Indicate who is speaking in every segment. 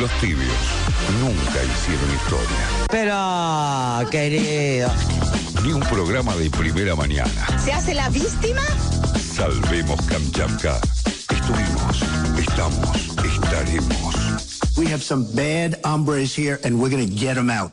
Speaker 1: Los tibios nunca hicieron historia.
Speaker 2: Pero, querido.
Speaker 1: Ni un programa de primera mañana.
Speaker 3: ¿Se hace la víctima?
Speaker 1: Salvemos Kamchatka. Estuvimos, estamos, estaremos.
Speaker 4: We have some bad hombres here and we're gonna get them out.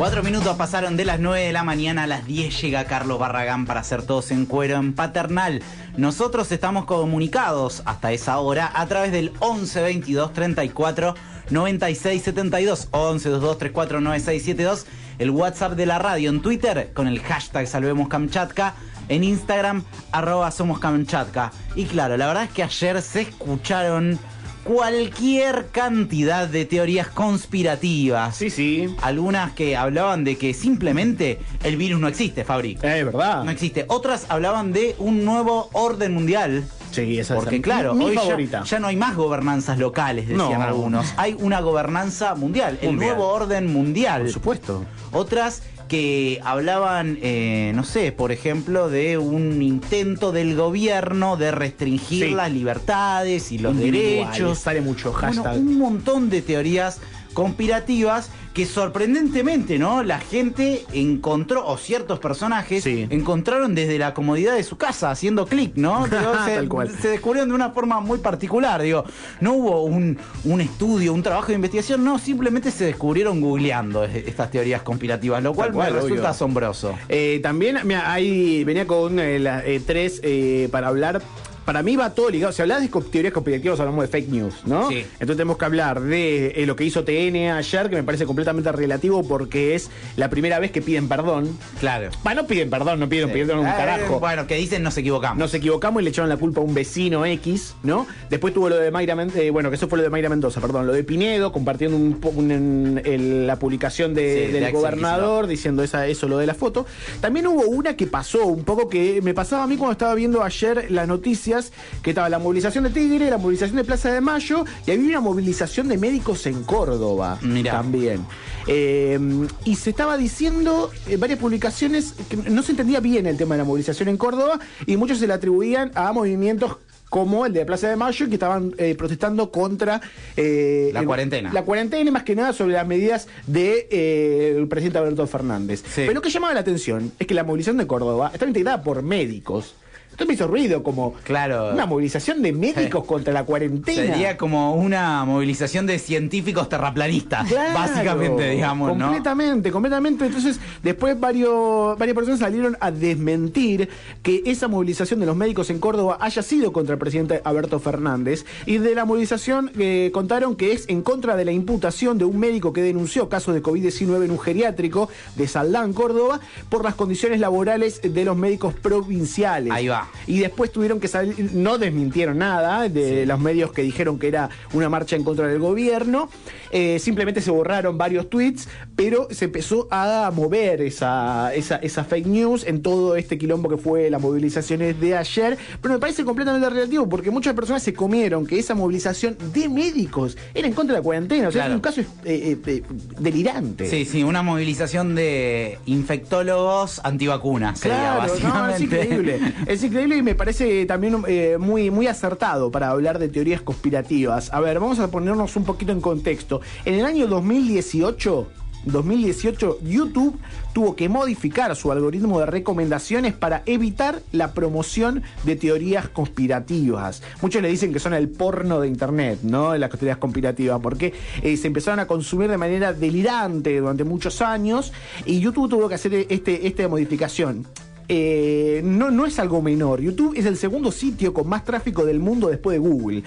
Speaker 5: Cuatro minutos pasaron de las 9 de la mañana a las 10 llega Carlos Barragán para hacer todos en cuero en paternal. Nosotros estamos comunicados hasta esa hora a través del 11 22 34 96 72 11 22 34 96 72 el WhatsApp de la radio en Twitter con el hashtag Salvemos Kamchatka en Instagram arroba Somos Kamchatka. Y claro, la verdad es que ayer se escucharon cualquier cantidad de teorías conspirativas.
Speaker 6: Sí, sí.
Speaker 5: Algunas que hablaban de que simplemente el virus no existe, Fabri.
Speaker 6: Es verdad.
Speaker 5: No existe. Otras hablaban de un nuevo orden mundial.
Speaker 6: Sí, esa
Speaker 5: Porque
Speaker 6: es
Speaker 5: claro,
Speaker 6: mi
Speaker 5: hoy ya-
Speaker 6: favorita.
Speaker 5: Ya, no hay más gobernanzas locales, decían
Speaker 6: No.
Speaker 5: algunos. Hay una gobernanza mundial, el
Speaker 6: Mundial.
Speaker 5: nuevo orden mundial.
Speaker 6: Por supuesto.
Speaker 5: Otras que hablaban, eh, no sé, por ejemplo, de un intento del gobierno de restringir
Speaker 6: Sí.
Speaker 5: las libertades y los derechos.
Speaker 6: Sale mucho
Speaker 5: Bueno,
Speaker 6: hashtag.
Speaker 5: un montón de teorías conspirativas que sorprendentemente, ¿no? La gente encontró, o ciertos personajes
Speaker 6: Sí.
Speaker 5: encontraron desde la comodidad de su casa, haciendo clic, ¿no? Digo, se,
Speaker 6: Tal cual.
Speaker 5: se descubrieron de una forma muy particular, digo, no hubo un, un estudio, un trabajo de investigación, no, simplemente se descubrieron googleando es- estas teorías conspirativas, lo cual, me resulta
Speaker 6: obvio.
Speaker 5: asombroso.
Speaker 6: Eh, también, mira, ahí venía con eh, las eh, tres eh, para hablar. Para mí va todo ligado. Si hablas de teorías conspirativas, hablamos de fake news, ¿no?
Speaker 5: Sí.
Speaker 6: Entonces tenemos que hablar de eh, lo que hizo TN ayer, que me parece completamente relativo porque es la primera vez que piden perdón.
Speaker 5: Claro.
Speaker 6: Va, no piden perdón, no piden perdón un
Speaker 5: Eh,
Speaker 6: carajo.
Speaker 5: bueno, que dicen nos equivocamos.
Speaker 6: Nos equivocamos y le echaron la culpa a un vecino X, ¿no? Después tuvo lo de Mayra Mendoza, bueno, que eso fue lo de Mayra Mendoza, perdón, lo de Pinedo, compartiendo un un- el- la publicación de-
Speaker 5: Sí, de
Speaker 6: del gobernador diciendo esa, eso, lo de la foto. También hubo una que pasó, un poco que me pasaba a mí cuando estaba viendo ayer las noticias, que estaba la movilización de Tigre, la movilización de Plaza de Mayo, y había una movilización de médicos en Córdoba
Speaker 5: Mirá.
Speaker 6: también. Eh, y se estaba diciendo en varias publicaciones que no se entendía bien el tema de la movilización en Córdoba y muchos se le atribuían a movimientos como el de Plaza de Mayo que estaban eh, protestando contra eh,
Speaker 5: La cuarentena.
Speaker 6: La cuarentena y más que nada sobre las medidas del de, eh, el presidente Alberto Fernández.
Speaker 5: Sí.
Speaker 6: Pero lo que llamaba la atención es que la movilización de Córdoba estaba integrada por médicos. Entonces me hizo ruido como
Speaker 5: Claro.
Speaker 6: una movilización de médicos contra la cuarentena.
Speaker 5: Sería como una movilización de científicos terraplanistas,
Speaker 6: Claro,
Speaker 5: básicamente, digamos, ¿no?
Speaker 6: Completamente, completamente. Entonces, después varios, varias personas salieron a desmentir que esa movilización de los médicos en Córdoba haya sido contra el presidente Alberto Fernández. Y de la movilización eh, contaron que es en contra de la imputación de un médico que denunció casos de COVID-19 en un geriátrico de Saldán, Córdoba, por las condiciones laborales de los médicos provinciales.
Speaker 5: Ahí va.
Speaker 6: Y después tuvieron que salir, no desmintieron nada de los medios que dijeron que era una marcha en contra del gobierno. Eh, simplemente se borraron varios tweets, pero se empezó a mover esa, esa, esa fake news en todo este quilombo que fue las movilizaciones de ayer. Pero me parece completamente relativo porque muchas personas se comieron que esa movilización de médicos era en contra de la cuarentena. O sea,
Speaker 5: Claro.
Speaker 6: es un caso eh, eh, delirante.
Speaker 5: Sí, sí, una movilización de infectólogos antivacunas, sería
Speaker 6: Claro, no, es
Speaker 5: básicamente.
Speaker 6: increíble. Es increíble y me parece también eh, muy, muy acertado para hablar de teorías conspirativas. A ver, vamos a ponernos un poquito en contexto. En el año 2018. 2018, YouTube tuvo que modificar su algoritmo de recomendaciones para evitar la promoción de teorías conspirativas. Muchos le dicen que son el porno de Internet, ¿no? Las teorías conspirativas, porque eh, se empezaron a consumir de manera delirante durante muchos años y YouTube tuvo que hacer este, esta modificación. Eh, no, no es algo menor. YouTube es el segundo sitio con más tráfico del mundo después de Google,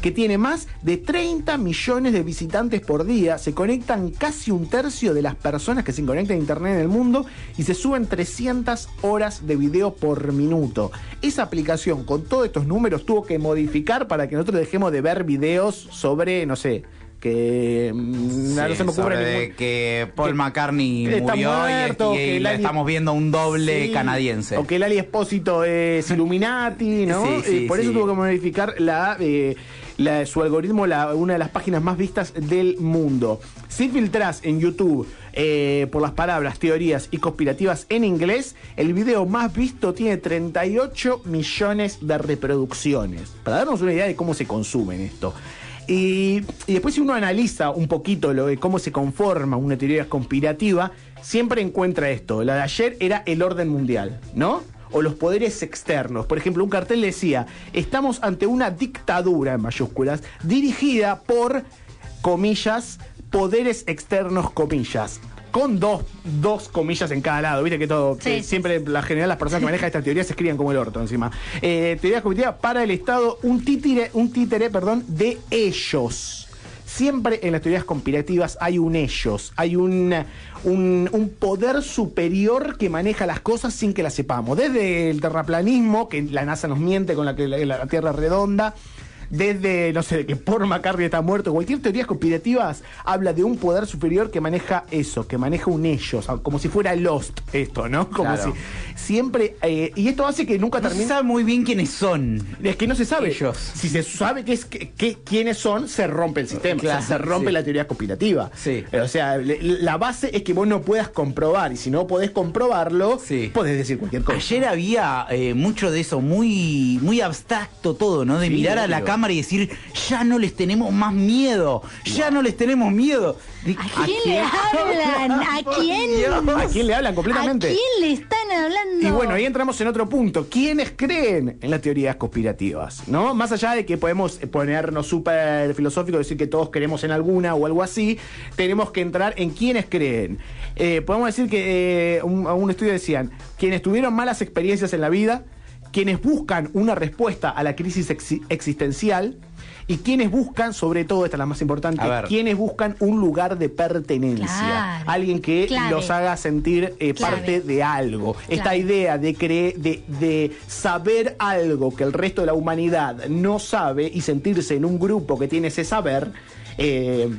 Speaker 6: que tiene más de 30 millones de visitantes por día. Se conectan casi un tercio de las personas que se conectan a Internet en el mundo y se suben 300 horas de video por minuto. Esa aplicación con todos estos números tuvo que modificar para que nosotros dejemos de ver videos sobre, no sé, que mm, no
Speaker 5: Sí,
Speaker 6: se me ocurre ningún-
Speaker 5: que Paul
Speaker 6: que-
Speaker 5: McCartney murió y-
Speaker 6: muerto,
Speaker 5: y, estamos viendo un doble
Speaker 6: Sí,
Speaker 5: canadiense.
Speaker 6: O que el Ali Espósito es Illuminati, ¿no?
Speaker 5: Sí, sí,
Speaker 6: Eh, por eso tuvo que modificar la, eh, la- su algoritmo la- una de las páginas más vistas del mundo. Si filtras en YouTube eh, por las palabras, teorías y conspirativas en inglés, el video más visto tiene 38 millones de reproducciones. Para darnos una idea de cómo se consumen esto. Y, después si uno analiza un poquito lo de cómo se conforma una teoría conspirativa, siempre encuentra esto. La de ayer era el orden mundial, ¿no? O los poderes externos. Por ejemplo, un cartel decía, estamos ante una dictadura, en mayúsculas, dirigida por, comillas, poderes externos, comillas. Con dos, dos comillas en cada lado, viste que todo,
Speaker 3: Sí,
Speaker 6: siempre la general las personas que manejan esta teoría se escriben como el orto encima. Eh, teoría conspirativa para el Estado, un títere, un títere, perdón, de ellos. Siempre en las teorías conspirativas hay un ellos, hay un, un, un poder superior que maneja las cosas sin que las sepamos. Desde el terraplanismo, que la NASA nos miente con la que la, la Tierra es redonda, desde, no sé, que Paul McCartney está muerto, cualquier teoría conspirativas habla de un poder superior que maneja eso, que maneja un ellos, como si fuera Lost esto, ¿no? Como
Speaker 5: Claro.
Speaker 6: si siempre... eh, y esto hace que nunca
Speaker 5: No se sabe muy bien quiénes son.
Speaker 6: Es que no se sabe.
Speaker 5: Ellos.
Speaker 6: Si se sabe que es que, que- quiénes son, se rompe el sistema.
Speaker 5: Claro,
Speaker 6: o sea, se rompe
Speaker 5: sí.
Speaker 6: la teoría conspirativa.
Speaker 5: Sí.
Speaker 6: Eh, O sea, le- la base es que vos no puedas comprobar. Y si no podés comprobarlo,
Speaker 5: Sí.
Speaker 6: podés decir cualquier cosa.
Speaker 5: Ayer había eh, mucho de eso, muy, muy abstracto todo, ¿no? De mirar a la
Speaker 6: obvio.
Speaker 5: Cámara y decir, ya no les tenemos más miedo, ya no les tenemos miedo. De-
Speaker 3: ¿A quién le hablan? ¿A quién?
Speaker 6: ¿A quién le hablan completamente?
Speaker 3: ¿A quién le están hablando?
Speaker 6: Y bueno, ahí entramos en otro punto. ¿Quiénes creen en las teorías conspirativas? ¿No? Más allá de que podemos ponernos súper filosóficos, decir que todos creemos en alguna o algo así, tenemos que entrar en quiénes creen. Eh, podemos decir que eh, un estudio decían, quienes tuvieron malas experiencias en la vida, quienes buscan una respuesta a la crisis exi- existencial y quienes buscan, sobre todo, esta es la más importante, quienes buscan un lugar de pertenencia.
Speaker 3: Claro.
Speaker 6: Alguien que
Speaker 3: Clave.
Speaker 6: los haga sentir eh,
Speaker 3: Clave.
Speaker 6: parte de algo. Esta idea de, cre- de, de saber algo que el resto de la humanidad no sabe y sentirse en un grupo que tiene ese saber, eh,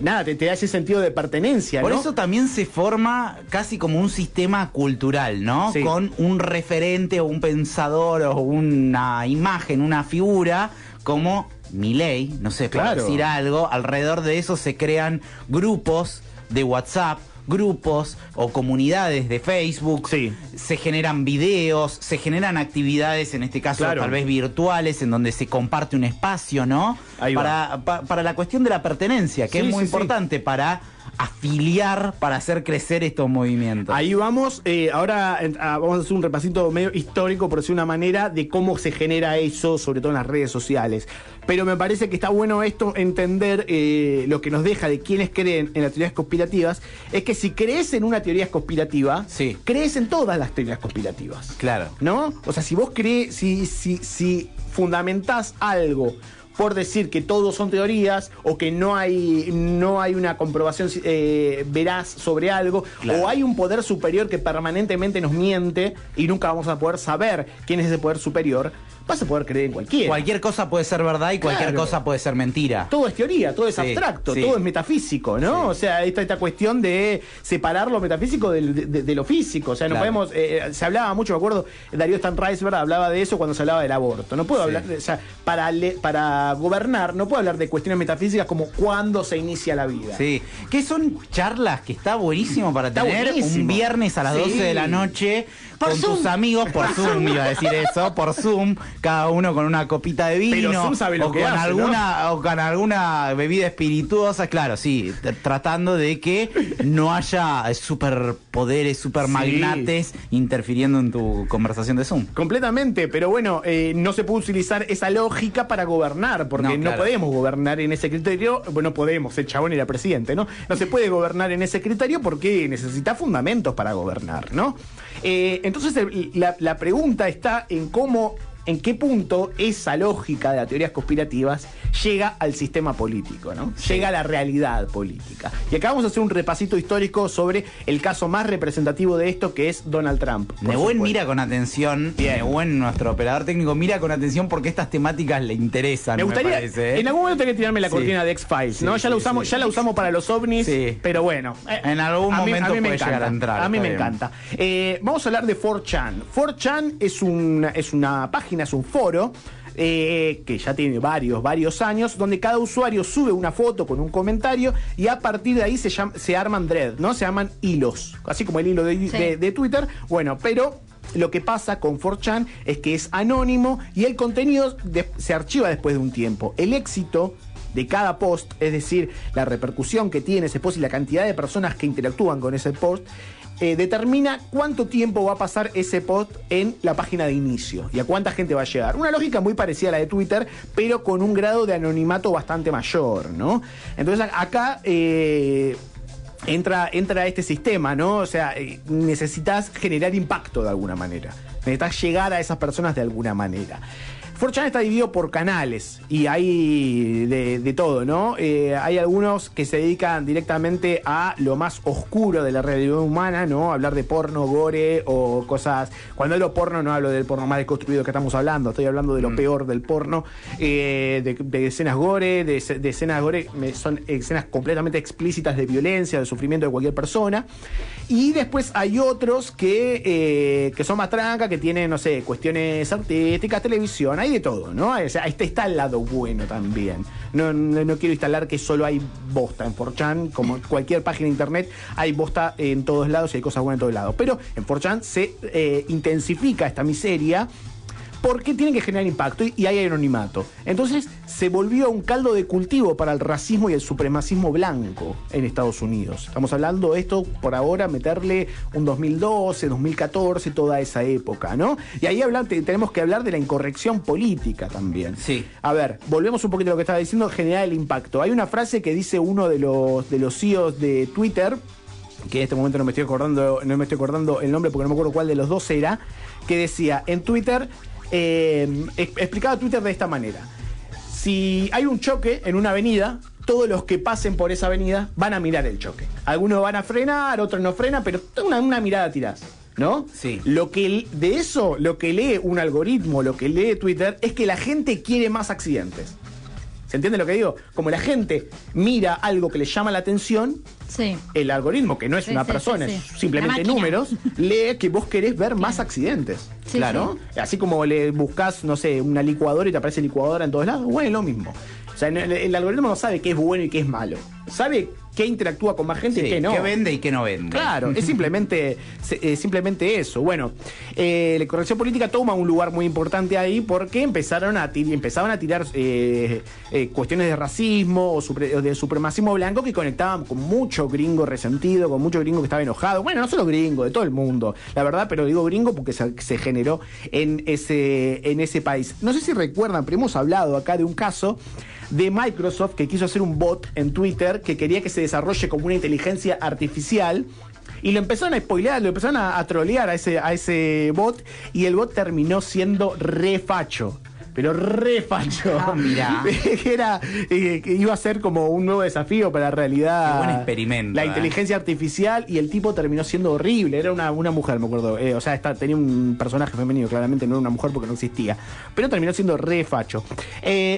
Speaker 6: nada, te, te da ese sentido de pertenencia,
Speaker 5: Por
Speaker 6: ¿no?
Speaker 5: eso también se forma casi como un sistema cultural, ¿no?
Speaker 6: Sí.
Speaker 5: Con un referente o un pensador o una imagen, una figura como Milei, no sé, para
Speaker 6: Claro.
Speaker 5: decir algo, alrededor de eso se crean grupos de WhatsApp, grupos o comunidades de Facebook,
Speaker 6: Sí.
Speaker 5: se generan videos, se generan actividades, en este caso
Speaker 6: Claro.
Speaker 5: tal vez virtuales, en donde se comparte un espacio, ¿no?
Speaker 6: Ahí va.
Speaker 5: para, pa- para la cuestión de la pertenencia, que
Speaker 6: Sí,
Speaker 5: es muy
Speaker 6: sí.
Speaker 5: importante para afiliar, para hacer crecer estos movimientos.
Speaker 6: Ahí vamos, eh, ahora en- ah, vamos a hacer un repasito medio histórico, por decir una manera, de cómo se genera eso, sobre todo en las redes sociales. Pero me parece que está bueno esto, entender eh, lo que nos deja de quienes creen en las teorías conspirativas, es que si crees en una teoría conspirativa,
Speaker 5: Sí.
Speaker 6: crees en todas las teorías conspirativas.
Speaker 5: Claro.
Speaker 6: ¿No? O sea, si vos crees, si, si, si fundamentás algo por decir que todos son teorías o que no hay, no hay una comprobación eh, veraz sobre algo
Speaker 5: Claro.
Speaker 6: o hay un poder superior que permanentemente nos miente y nunca vamos a poder saber quién es ese poder superior, vas a poder creer en cualquiera.
Speaker 5: Cualquier cosa puede ser verdad y cualquier
Speaker 6: Claro.
Speaker 5: cosa puede ser mentira.
Speaker 6: Todo es teoría, todo es
Speaker 5: Sí,
Speaker 6: abstracto,
Speaker 5: sí.
Speaker 6: todo es metafísico, ¿no? O sea, esta, esta cuestión de separar lo metafísico del- de, de- lo físico. O sea, no
Speaker 5: Claro.
Speaker 6: podemos. eh, se hablaba mucho, me acuerdo, Darío Stanreisberg hablaba de eso cuando se hablaba del aborto. No puedo hablar, de- o sea, para, le- para gobernar, no puedo hablar de cuestiones metafísicas como cuándo se inicia la vida.
Speaker 5: Sí, que son charlas que está buenísimo para
Speaker 6: Está
Speaker 5: tener
Speaker 6: buenísimo.
Speaker 5: un viernes a las
Speaker 6: Sí.
Speaker 5: 12 de la noche
Speaker 3: Por
Speaker 5: con
Speaker 3: Zoom.
Speaker 5: tus amigos, por Zoom iba a decir eso, por Zoom, cada uno con una copita de vino
Speaker 6: Pero sabe lo
Speaker 5: o
Speaker 6: que
Speaker 5: con
Speaker 6: hace,
Speaker 5: alguna o con alguna bebida espirituosa, claro, sí, tratando de que no haya superpoderes, supermagnates interfiriendo en tu conversación de Zoom.
Speaker 6: Completamente, pero bueno, eh, no se puede utilizar esa lógica para gobernar, porque
Speaker 5: No,
Speaker 6: no,
Speaker 5: claro.
Speaker 6: podemos gobernar en ese criterio. Bueno, podemos, el chabón era presidente, ¿no? No se puede gobernar en ese criterio porque necesita fundamentos para gobernar, ¿no? Eh, entonces, el- la, la pregunta está en cómo. ¿En qué punto esa lógica de las teorías conspirativas llega al sistema político, ¿no? Llega a la realidad política. Y acá vamos a hacer un repasito histórico sobre el caso más representativo de esto, que es Donald Trump.
Speaker 5: Nebuen mira con atención. Nebuen, nuestro operador técnico, mira con atención porque estas temáticas le interesan.
Speaker 6: Me gustaría,
Speaker 5: parece, ¿eh?
Speaker 6: en algún momento tenés que tirarme la
Speaker 5: Sí.
Speaker 6: cortina de X-Files, ¿no?
Speaker 5: Sí,
Speaker 6: ya la usamos, ya la usamos para los ovnis,
Speaker 5: Sí.
Speaker 6: pero bueno. eh,
Speaker 5: En algún
Speaker 6: a mí-
Speaker 5: momento
Speaker 6: a mí me
Speaker 5: puede
Speaker 6: encanta,
Speaker 5: llegar a entrar,
Speaker 6: A mí me
Speaker 5: bien.
Speaker 6: encanta. Eh, vamos a hablar de 4chan. 4chan es una, es una página, es un foro eh, que ya tiene varios, varios años, donde cada usuario sube una foto con un comentario y a partir de ahí se, llama- se arman thread, ¿no? Se llaman hilos, así como el hilo de,
Speaker 3: Sí.
Speaker 6: de- de Twitter. Bueno, pero lo que pasa con 4chan es que es anónimo y el contenido de- se archiva después de un tiempo. El éxito de cada post, es decir, la repercusión que tiene ese post y la cantidad de personas que interactúan con ese post, eh, determina cuánto tiempo va a pasar ese post en la página de inicio y a cuánta gente va a llegar. Una lógica muy parecida a la de Twitter, pero con un grado de anonimato bastante mayor, ¿no? Entonces acá... eh, entra, entra este sistema, ¿no? O sea, eh, necesitas generar impacto de alguna manera. Necesitas llegar a esas personas de alguna manera. 4chan está dividido por canales y hay de, de todo, ¿no? Eh, hay algunos que se dedican directamente a lo más oscuro de la realidad humana, ¿no? Hablar de porno, gore o cosas. Cuando hablo porno, no hablo del porno más deconstruido que estamos hablando, estoy hablando de lo peor del porno, eh, de, de escenas gore, de, escenas gore, me- son escenas completamente explícitas de violencia, de sufrimiento de cualquier persona. Y después hay otros que, eh, que son más tranca, que tienen, no sé, cuestiones artísticas, televisión, hay todo, ¿no? O sea, este está el lado bueno también. No, no, no quiero instalar que solo hay bosta en 4chan, como cualquier página de internet, hay bosta en todos lados y hay cosas buenas en todos lados. Pero en 4chan se eh, intensifica esta miseria porque tienen que generar impacto y, y hay anonimato. Entonces se volvió un caldo de cultivo para el racismo y el supremacismo blanco en Estados Unidos. Estamos hablando de esto por ahora, meterle un 2012, 2014, toda esa época, ¿no? Y ahí hablan- tenemos que hablar de la incorrección política también.
Speaker 5: Sí.
Speaker 6: A ver, volvemos un poquito a lo que estaba diciendo, generar el impacto. Hay una frase que dice uno de los, de los CEOs de Twitter, que en este momento no me estoy acordando, no me estoy acordando el nombre porque no me acuerdo cuál de los dos era, que decía en Twitter, eh, ex- explicaba Twitter de esta manera. Si hay un choque en una avenida, todos los que pasen por esa avenida van a mirar el choque. Algunos van a frenar, otros no frenan, pero una, una mirada tirás. ¿No?
Speaker 5: Sí.
Speaker 6: Lo que de eso, lo que lee un algoritmo, lo que lee Twitter, es que la gente quiere más accidentes. ¿Se entiende lo que digo? Como la gente mira algo que le llama la atención,
Speaker 3: Sí.
Speaker 6: el algoritmo, que no es
Speaker 3: Sí,
Speaker 6: una
Speaker 3: sí,
Speaker 6: persona,
Speaker 3: sí,
Speaker 6: es simplemente números, lee que vos querés ver más accidentes.
Speaker 3: Sí,
Speaker 6: claro. Así como le buscas, no sé, una licuadora y te aparece licuadora en todos lados, bueno, es lo mismo. O sea, el, el algoritmo no sabe qué es bueno y qué es malo. Sabe qué interactúa con más gente
Speaker 5: Sí,
Speaker 6: y qué no.
Speaker 5: ¿Qué vende y qué no vende?
Speaker 6: Claro, es simplemente, se- eh, simplemente eso. Bueno, eh, la corrección política toma un lugar muy importante ahí porque empezaron a empezaban a tirar eh, eh, cuestiones de racismo o, supre- o de supremacismo blanco que conectaban con mucho gringo resentido, con mucho gringo que estaba enojado. Bueno, no solo gringo, de todo el mundo, la verdad, pero digo gringo porque se, se generó en ese, en ese país. No sé si recuerdan, pero hemos hablado acá de un caso de Microsoft que quiso hacer un bot en Twitter que quería que se desarrolle como una inteligencia artificial. Y lo empezaron a spoilear, lo empezaron a, trolear a ese, a ese bot y el bot terminó siendo re facho. Pero re facho.
Speaker 5: Ah, mirá.
Speaker 6: que era, eh, que iba a ser como un nuevo desafío para la realidad.
Speaker 5: Qué buen experimento,
Speaker 6: La
Speaker 5: eh.
Speaker 6: inteligencia artificial y el tipo terminó siendo horrible. Era una, una mujer, me acuerdo. Eh, o sea, está- tenía un personaje femenino, claramente no era una mujer porque no existía. Pero terminó siendo re facho.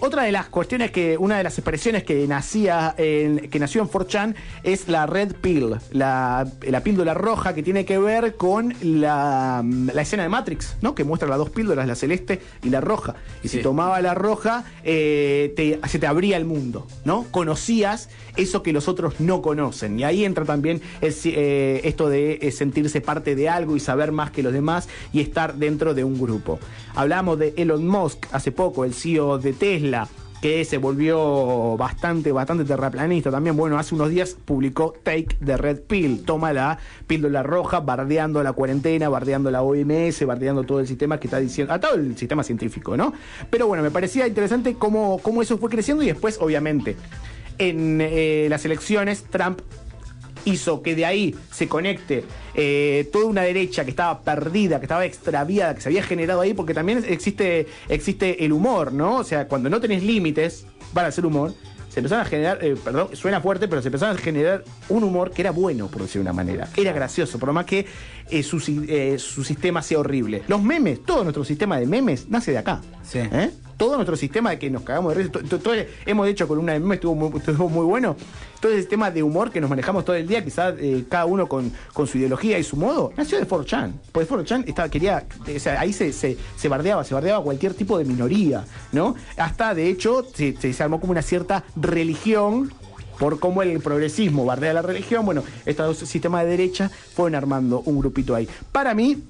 Speaker 6: Otra de las cuestiones que, una de las expresiones que nacía en, que nació en 4chan es la red pill, la, la píldora roja que tiene que ver con la, la escena de Matrix, ¿no? Que muestra las dos píldoras, la celeste y la roja. Y si tomaba la roja, eh, te- se te abría el mundo, ¿no? Conocías eso que los otros no conocen. Y ahí entra también el eh, esto de eh, sentirse parte de algo y saber más que los demás y estar dentro de un grupo. Hablamos de Elon Musk hace poco, el CEO de Tesla que se volvió bastante, bastante terraplanista también. Bueno, hace unos días publicó Take the Red Pill, toma la píldora roja, bardeando la cuarentena, bardeando la OMS, bardeando todo el sistema que está diciendo, a todo el sistema científico, ¿no? Pero bueno, me parecía interesante cómo, cómo eso fue creciendo y después, obviamente, en eh, las elecciones, Trump hizo que de ahí se conecte eh, toda una derecha que estaba perdida, que estaba extraviada, que se había generado ahí, porque también existe, existe el humor, ¿no? O sea, cuando no tenés límites para hacer humor, se empezaron a generar, eh, perdón, suena fuerte, pero se empezaron a generar un humor que era bueno, por decir de una manera. Era gracioso, por más que eh, su, eh, su sistema sea horrible. Los memes, todo nuestro sistema de memes nace de acá.
Speaker 5: Sí.
Speaker 6: ¿Eh? todo nuestro sistema de que nos cagamos de risa, hemos hecho con una meme, estuvo muy, estuvo muy bueno, todo el sistema de humor que nos manejamos todo el día, quizás eh, cada uno con, con su ideología y su modo, nació de 4chan. Porque 4chan estaba, quería, o sea, ahí se, se, se bardeaba, se bardeaba cualquier tipo de minoría, ¿no? Hasta, de hecho, se- se armó como una cierta religión por cómo el progresismo bardea la religión, bueno, estos dos sistemas de derecha fueron armando un grupito ahí. Para mí,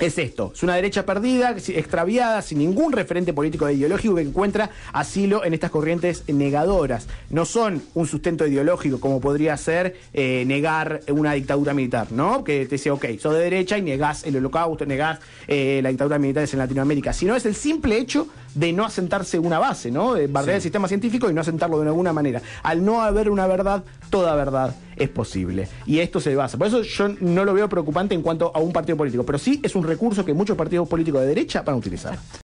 Speaker 6: es esto, es una derecha perdida, extraviada, sin ningún referente político e ideológico que encuentra asilo en estas corrientes negadoras. No son un sustento ideológico como podría ser eh, negar una dictadura militar, ¿no? Que te dice, ok, sos de derecha y negás el holocausto, negás eh, la dictadura militar en Latinoamérica, sino es el simple hecho de no asentarse una base, ¿no? De bardear el sistema científico y no asentarlo de alguna manera. Al no haber una verdad, toda verdad es posible. Y esto se basa. Por eso yo no lo veo preocupante en cuanto a un partido político, pero sí es un recurso que muchos partidos políticos de derecha van a utilizar.